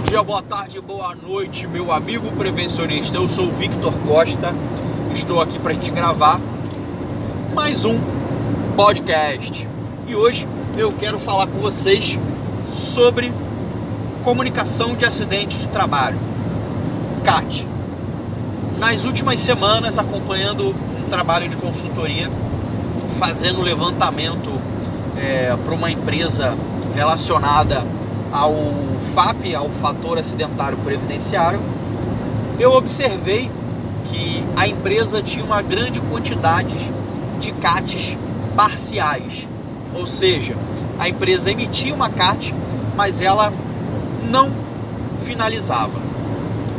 Bom dia, boa tarde, boa noite, meu amigo prevencionista. Eu sou o Victor Costa. Estou aqui para te gravar mais um podcast. E hoje eu quero falar com vocês sobre comunicação de acidente de trabalho. CAT. Nas últimas semanas, acompanhando um trabalho de consultoria, fazendo levantamento é, para uma empresa relacionada ao FAP, ao fator acidentário previdenciário, eu observei que a empresa tinha uma grande quantidade de CATs parciais. Ou seja, a empresa emitia uma CAT, mas ela não finalizava,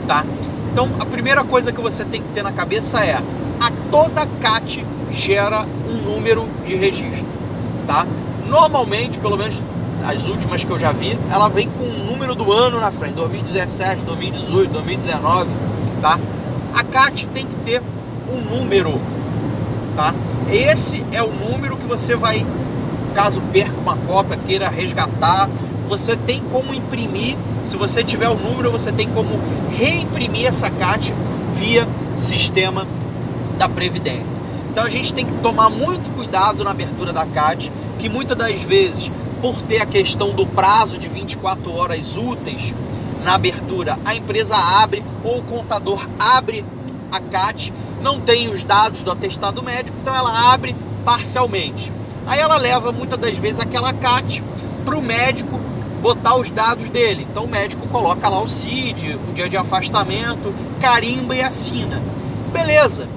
tá? Então, a primeira coisa que você tem que ter na cabeça é: a toda CAT gera um número de registro, tá? Normalmente, pelo menos as últimas que eu já vi, ela vem com o número do ano na frente, 2017, 2018, 2019, tá? A CAT tem que ter um número, tá? Esse é o número que você vai, caso perca uma cópia, queira resgatar, você tem como imprimir, se você tiver o número, você tem como reimprimir essa CAT via sistema da Previdência. Então a gente tem que tomar muito cuidado na abertura da CAT, que muitas das vezes por ter a questão do prazo de 24 horas úteis na abertura, a empresa abre ou o contador abre a CAT, não tem os dados do atestado médico, então ela abre parcialmente. Aí ela leva muitas das vezes aquela CAT para o médico botar os dados dele. Então o médico coloca lá o CID, o dia de afastamento, carimba e assina. Beleza.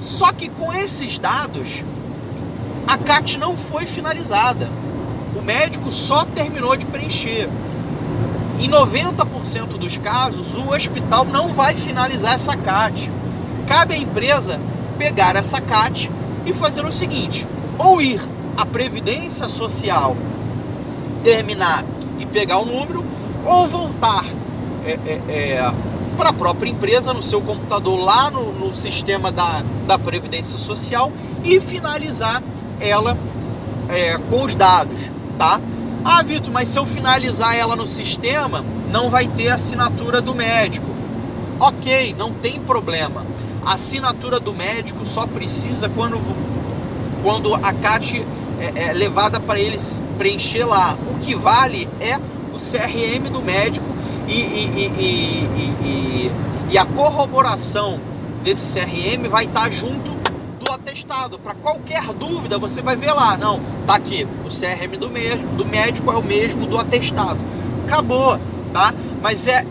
Só que com esses dados, a CAT não foi finalizada o médico só terminou de preencher. Em 90% dos casos, o hospital não vai finalizar essa CAT. Cabe à empresa pegar essa CAT e fazer o seguinte: ou ir à Previdência Social, terminar e pegar o número, ou voltar é, é, é, para a própria empresa, no seu computador, lá no, no sistema da, da Previdência Social e finalizar ela é, com os dados tá? Ah, Vitor, mas se eu finalizar ela no sistema, não vai ter assinatura do médico. Ok, não tem problema. A assinatura do médico só precisa quando, quando a CAT é, é levada para eles preencher lá. O que vale é o CRM do médico e, e, e, e a corroboração desse CRM vai estar junto atestado. Para qualquer dúvida, você vai ver lá. Não, tá aqui. O CRM do, mesmo, do médico é o mesmo do atestado. Acabou, tá? Mas é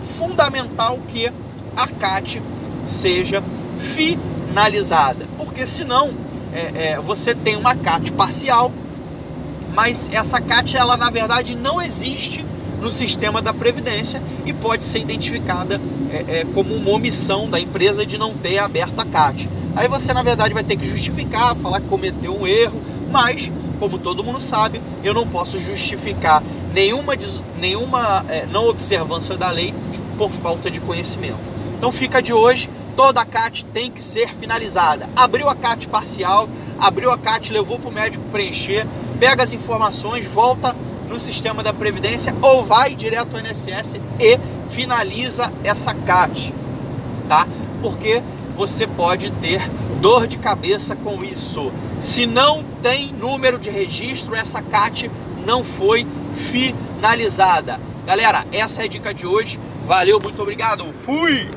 fundamental que a CAT seja finalizada. Porque senão é, é, você tem uma CAT parcial, mas essa CAT, ela na verdade não existe no sistema da Previdência e pode ser identificada é, é como uma omissão da empresa de não ter aberto a CAT. Aí você, na verdade, vai ter que justificar, falar que cometeu um erro, mas, como todo mundo sabe, eu não posso justificar nenhuma, nenhuma é, não observância da lei por falta de conhecimento. Então fica de hoje, toda a CAT tem que ser finalizada. Abriu a CAT parcial, abriu a CAT, levou para o médico preencher, pega as informações, volta no sistema da Previdência ou vai direto ao INSS e finaliza essa CAT, tá? Porque você pode ter dor de cabeça com isso. Se não tem número de registro, essa CAT não foi finalizada. Galera, essa é a dica de hoje. Valeu, muito obrigado. Fui!